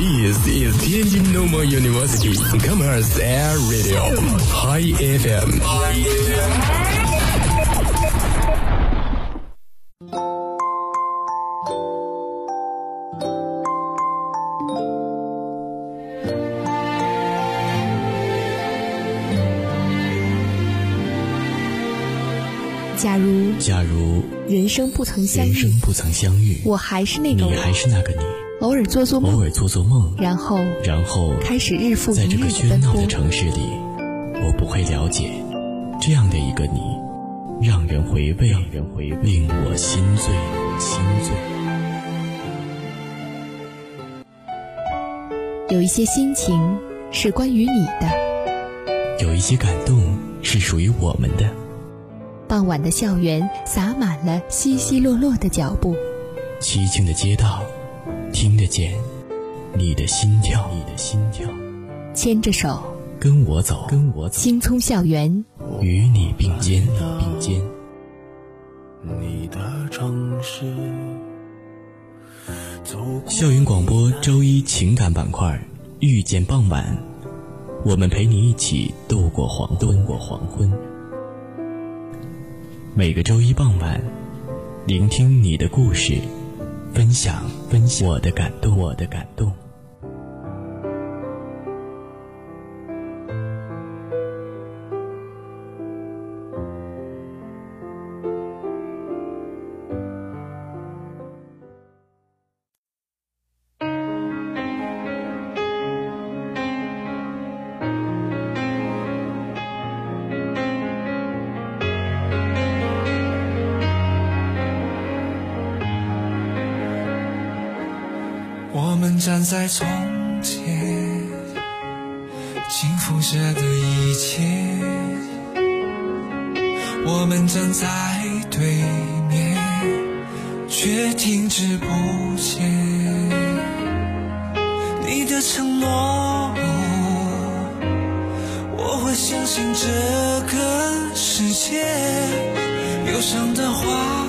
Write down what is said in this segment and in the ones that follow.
This is Tianjin Normal University Commerce Air Radio High FM。假如假如人生不曾相遇，人生不曾相遇，我还是那个你还是那个你，偶尔做做梦，偶尔做做梦，然后然后开始日复一日在这个喧闹的。城市里，我不会了解这样的一个你，让人回味，让人回味，令我心醉，心醉。有一些心情是关于你的。有一些感动是属于我们的。傍晚的校园洒满了稀稀落落的脚步，凄清的街道，听得见你的心跳，你的心跳。牵着手，跟我走，跟我走，青葱校园，与你并肩，并肩。你的城市，走校园广播周一情感板块遇见傍晚，我们陪你一起度过黄昏，度过黄昏。每个周一傍晚，聆听你的故事，分享分享我的感动，我的感动。站在从前，轻浮下的一切。我们站在对面，却停止不前。你的承诺，我会相信这个世界。忧伤的花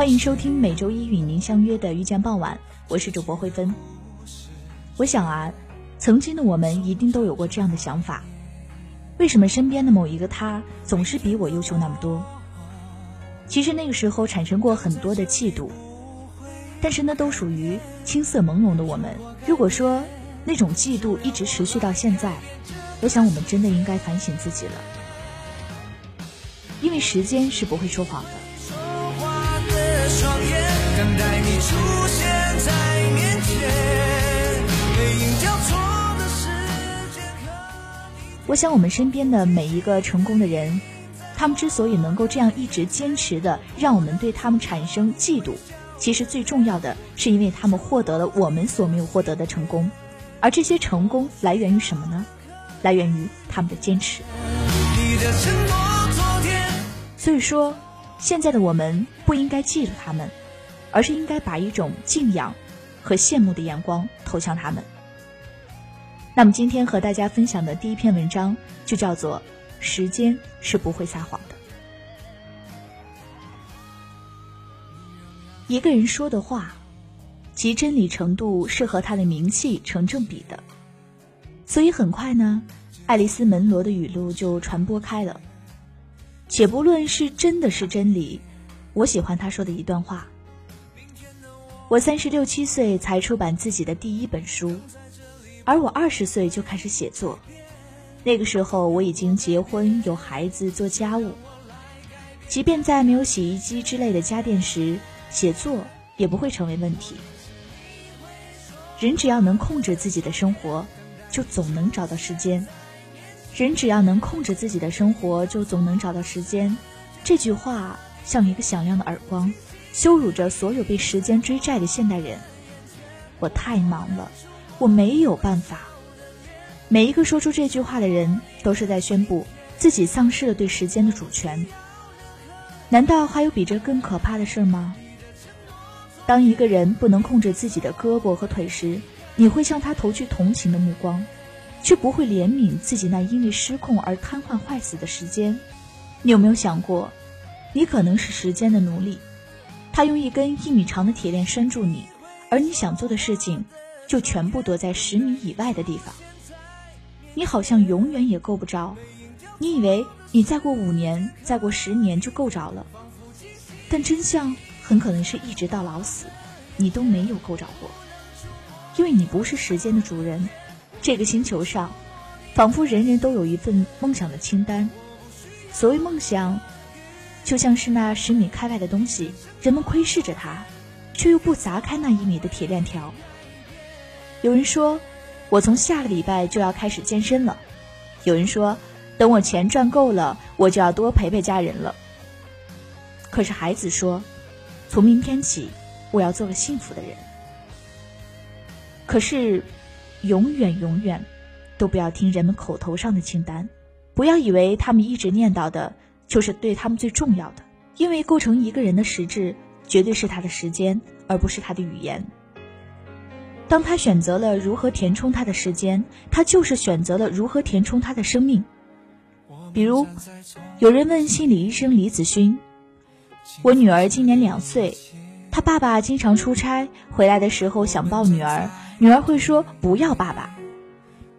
欢迎收听每周一与您相约的《遇见傍晚》，我是主播慧芬。我想啊，曾经的我们一定都有过这样的想法：为什么身边的某一个他总是比我优秀那么多？其实那个时候产生过很多的嫉妒，但是那都属于青涩朦胧的我们。如果说那种嫉妒一直持续到现在，我想我们真的应该反省自己了，因为时间是不会说谎的。双眼，等待你出现在面前，背影交错的时间和我想，我们身边的每一个成功的人，他们之所以能够这样一直坚持的让我们对他们产生嫉妒，其实最重要的是因为他们获得了我们所没有获得的成功，而这些成功来源于什么呢？来源于他们的坚持。所以说，现在的我们不应该嫉妒他们，而是应该把一种敬仰和羡慕的眼光投向他们。那么今天和大家分享的第一篇文章就叫做《时间是不会撒谎的》。一个人说的话，其真理程度是和他的名气成正比的。所以很快呢，爱丽丝·门罗的语录就传播开了。且不论是真的是真理，我喜欢他说的一段话。我三十六七岁才出版自己的第一本书，而我二十岁就开始写作。那个时候我已经结婚有孩子做家务，即便在没有洗衣机之类的家电时，写作也不会成为问题。人只要能控制自己的生活，就总能找到时间。人只要能控制自己的生活，就总能找到时间。这句话像一个响亮的耳光，羞辱着所有被时间追债的现代人。我太忙了，我没有办法。每一个说出这句话的人，都是在宣布自己丧失了对时间的主权。难道还有比这更可怕的事吗？当一个人不能控制自己的胳膊和腿时，你会向他投去同情的目光。却不会怜悯自己那因为失控而瘫痪坏死的时间。你有没有想过，你可能是时间的奴隶？他用一根一米长的铁链拴住你，而你想做的事情，就全部躲在十米以外的地方。你好像永远也够不着。你以为你再过五年、再过十年就够着了，但真相很可能是一直到老死，你都没有够着过。因为你不是时间的主人。这个星球上，仿佛人人都有一份梦想的清单。所谓梦想，就像是那十米开外的东西。人们窥视着它，却又不砸开那一米的铁链条。有人说：“我从下个礼拜就要开始健身了。”有人说：“等我钱赚够了，我就要多陪陪家人了。”可是孩子说：“从明天起，我要做个幸福的人。”可是，永远永远，都不要听人们口头上的清单，不要以为他们一直念叨的就是对他们最重要的。因为构成一个人的实质，绝对是他的时间，而不是他的语言。当他选择了如何填充他的时间，他就是选择了如何填充他的生命。比如，有人问心理医生李子勋：“我女儿今年两岁，她爸爸经常出差回来的时候想抱女儿，女儿会说不要爸爸。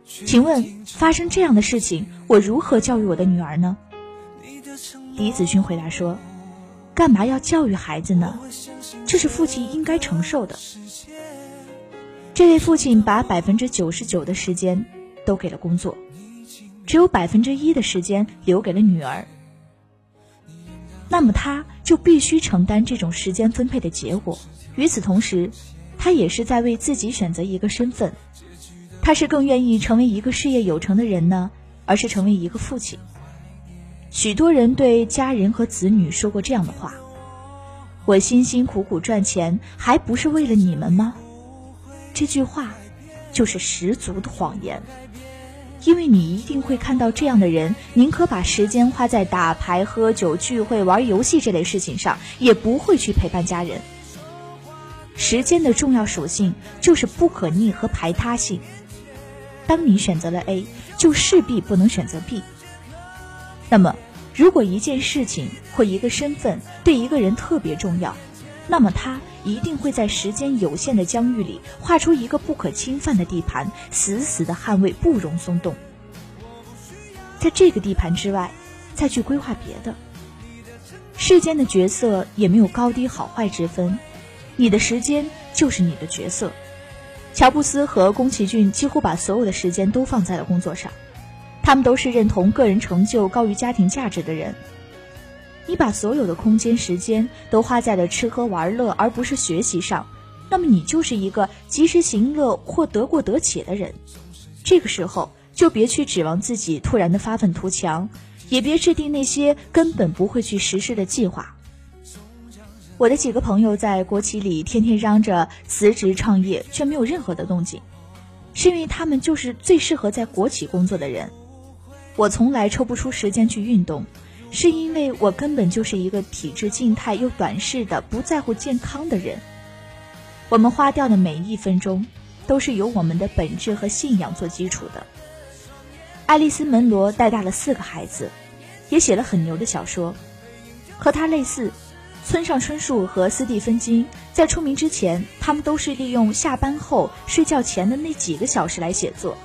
请问，发生这样的事情，我如何教育我的女儿呢？”李子勋回答说。干嘛要教育孩子呢？这是父亲应该承受的。这位父亲把百分之九十九的时间都给了工作，只有百分之一的时间留给了女儿。那么他就必须承担这种时间分配的结果。与此同时，他也是在为自己选择一个身份：他是更愿意成为一个事业有成的人呢，而是成为一个父亲？许多人对家人和子女说过这样的话：“我辛辛苦苦赚钱，还不是为了你们吗？”这句话就是十足的谎言，因为你一定会看到这样的人，宁可把时间花在打牌、喝酒、聚会、玩游戏这类事情上，也不会去陪伴家人。时间的重要属性就是不可逆和排他性。当你选择了 A，就势必不能选择 B。那么，如果一件事情或一个身份对一个人特别重要，那么他一定会在时间有限的疆域里画出一个不可侵犯的地盘，死死的捍卫，不容松动。在这个地盘之外，再去规划别的。世间的角色也没有高低好坏之分，你的时间就是你的角色。乔布斯和宫崎骏几乎把所有的时间都放在了工作上。他们都是认同个人成就高于家庭价值的人。你把所有的空间、时间都花在了吃喝玩乐，而不是学习上，那么你就是一个及时行乐或得过得且的人。这个时候，就别去指望自己突然的发愤图强，也别制定那些根本不会去实施的计划。我的几个朋友在国企里天天嚷着辞职创业，却没有任何的动静，是因为他们就是最适合在国企工作的人。我从来抽不出时间去运动，是因为我根本就是一个体质静态又短视的、不在乎健康的人。我们花掉的每一分钟，都是由我们的本质和信仰做基础的。爱丽丝·门罗带大了四个孩子，也写了很牛的小说。和他类似，村上春树和斯蒂芬金在出名之前，他们都是利用下班后睡觉前的那几个小时来写作，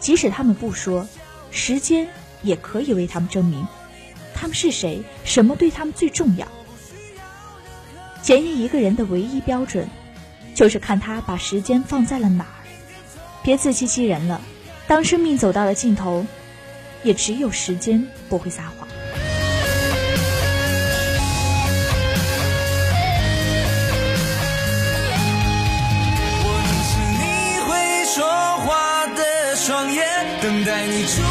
即使他们不说。时间也可以为他们证明，他们是谁，什么对他们最重要。检验一个人的唯一标准，就是看他把时间放在了哪儿。别自欺欺人了，当生命走到了尽头，也只有时间不会撒谎。带你去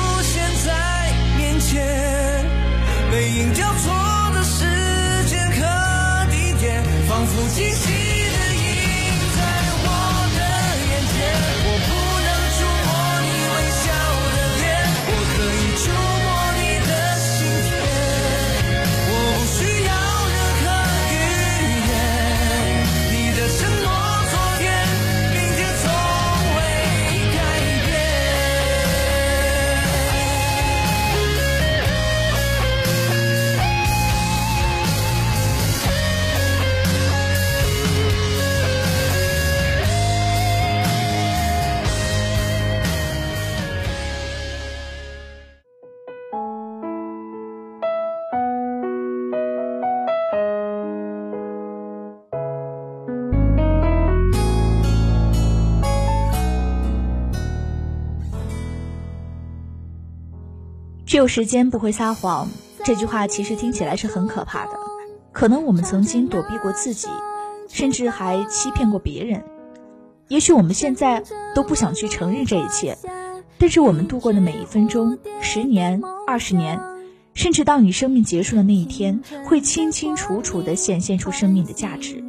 只有时间不会撒谎。这句话其实听起来是很可怕的。可能我们曾经躲避过自己，甚至还欺骗过别人。也许我们现在都不想去承认这一切，但是我们度过的每一分钟、十年、二十年，甚至到你生命结束的那一天，会清清楚楚地显现出生命的价值。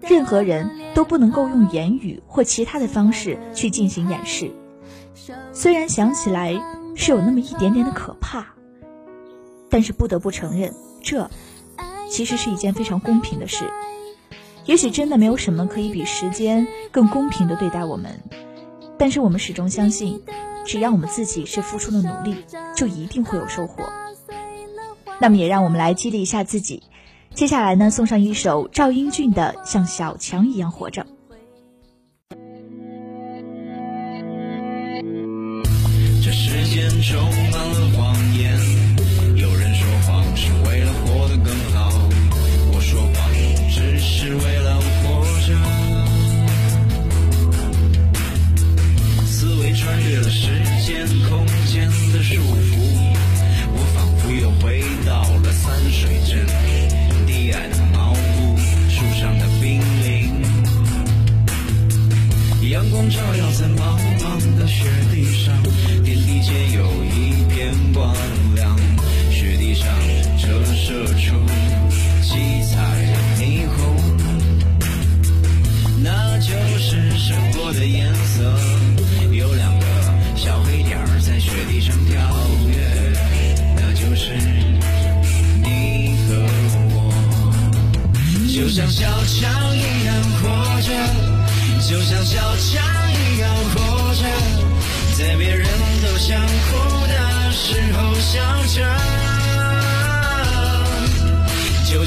任何人都不能够用言语或其他的方式去进行掩饰。虽然想起来是有那么一点点的可怕，但是不得不承认，这其实是一件非常公平的事。也许真的没有什么可以比时间更公平的对待我们，但是我们始终相信，只要我们自己是付出了努力，就一定会有收获。那么也让我们来激励一下自己。接下来呢，送上一首赵英俊的《像小强一样活着》。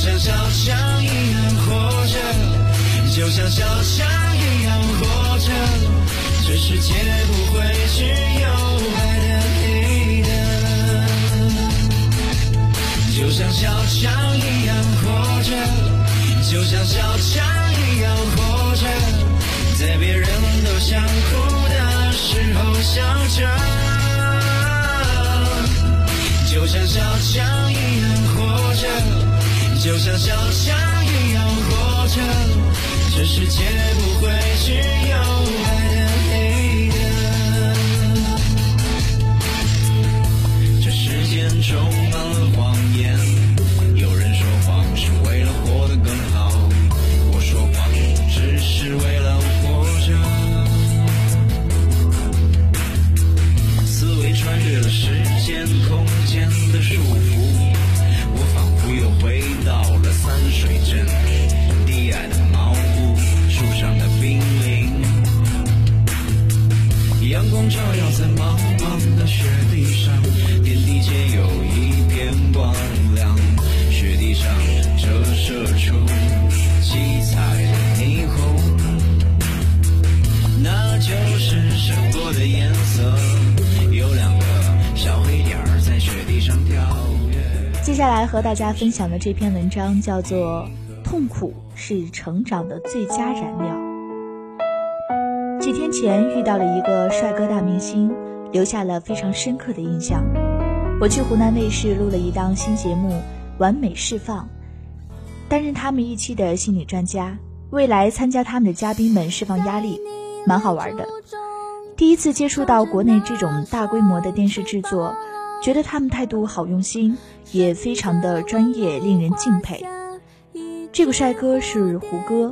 像小强一样活着，就像小强一样活着，这世界不会只有白的黑的。就像小强一样活着。就像小强一样活着，在别人都想哭的时候笑着。就像小强一样活着，就像小强一样活着，这世界不会只有爱就是生活的颜色。有两个小黑点儿在雪地上跳跃。接下来和大家分享的这篇文章叫做《痛苦是成长的最佳燃料》。几天前遇到了一个帅哥大明星，留下了非常深刻的印象。我去湖南卫视录了一档新节目《完美释放》，担任他们一期的心理专家，未来参加他们的嘉宾们释放压力。蛮好玩的，第一次接触到国内这种大规模的电视制作，觉得他们态度好用心，也非常的专业，令人敬佩。这个帅哥是胡歌，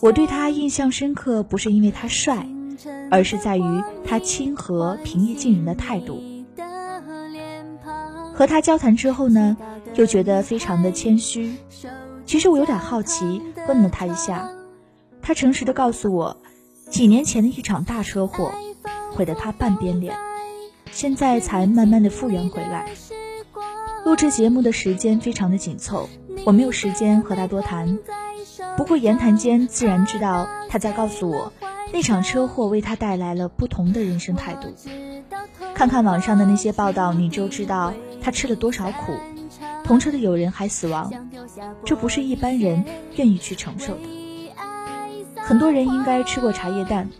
我对他印象深刻，不是因为他帅，而是在于他亲和、平易近人的态度。和他交谈之后呢，又觉得非常的谦虚。其实我有点好奇，问了他一下，他诚实的告诉我。几年前的一场大车祸，毁得他半边脸，现在才慢慢的复原回来。录制节目的时间非常的紧凑，我没有时间和他多谈。不过言谈间自然知道他在告诉我，那场车祸为他带来了不同的人生态度。看看网上的那些报道，你就知道他吃了多少苦，同车的友人还死亡，这不是一般人愿意去承受的。很多人应该吃过茶叶蛋，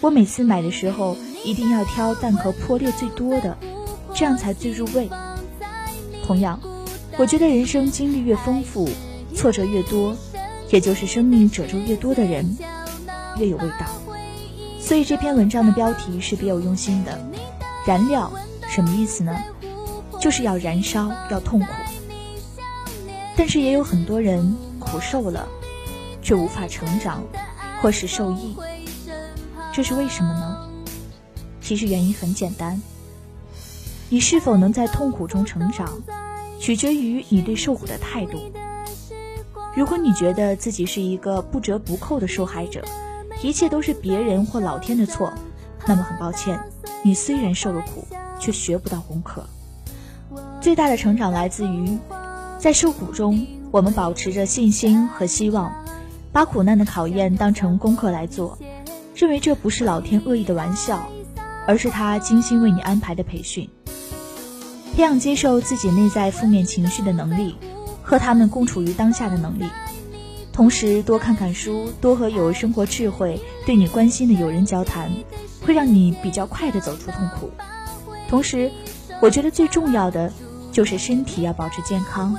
我每次买的时候一定要挑蛋壳破裂最多的，这样才最入味。同样，我觉得人生经历越丰富，挫折越多，也就是生命褶皱越多的人，越有味道。所以这篇文章的标题是别有用心的。燃料什么意思呢？就是要燃烧，要痛苦。但是也有很多人苦受了，却无法成长，或是受益。这是为什么呢？其实原因很简单，你是否能在痛苦中成长，取决于你对受苦的态度。如果你觉得自己是一个不折不扣的受害者，一切都是别人或老天的错，那么很抱歉，你虽然受了苦，却学不到功课。最大的成长来自于，在受苦中，我们保持着信心和希望，把苦难的考验当成功课来做，认为这不是老天恶意的玩笑，而是他精心为你安排的培训，培养接受自己内在负面情绪的能力，和他们共处于当下的能力，同时多看看书，多和有生活智慧、对你关心的友人交谈，会让你比较快的走出痛苦。同时，我觉得最重要的。就是身体要保持健康，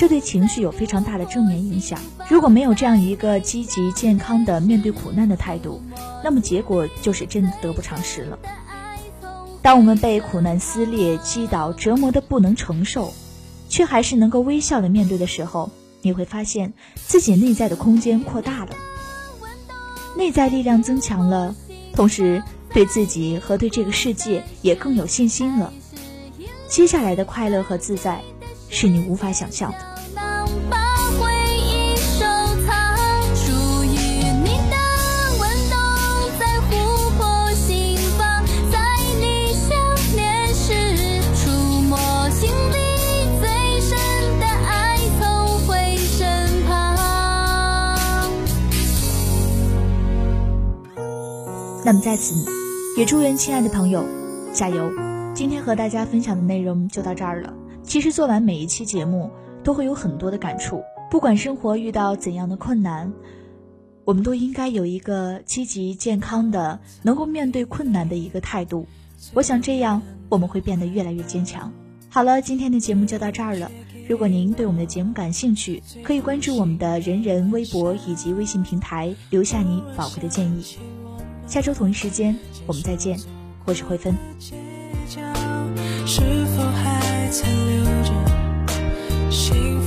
这对情绪有非常大的正面影响。如果没有这样一个积极健康的面对苦难的态度，那么结果就是真的得不偿失了。当我们被苦难撕裂、击倒、折磨的不能承受，却还是能够微笑的面对的时候，你会发现自己内在的空间扩大了，内在力量增强了，同时对自己和对这个世界也更有信心了。接下来的快乐和自在，是你无法想象的。那么在此，也祝愿亲爱的朋友加油。今天和大家分享的内容就到这儿了。其实做完每一期节目，都会有很多的感触。不管生活遇到怎样的困难，我们都应该有一个积极健康的、能够面对困难的一个态度。我想这样我们会变得越来越坚强。好了，今天的节目就到这儿了。如果您对我们的节目感兴趣，可以关注我们的人人微博以及微信平台，留下你宝贵的建议。下周同一时间我们再见。我是灰分是否还残留着幸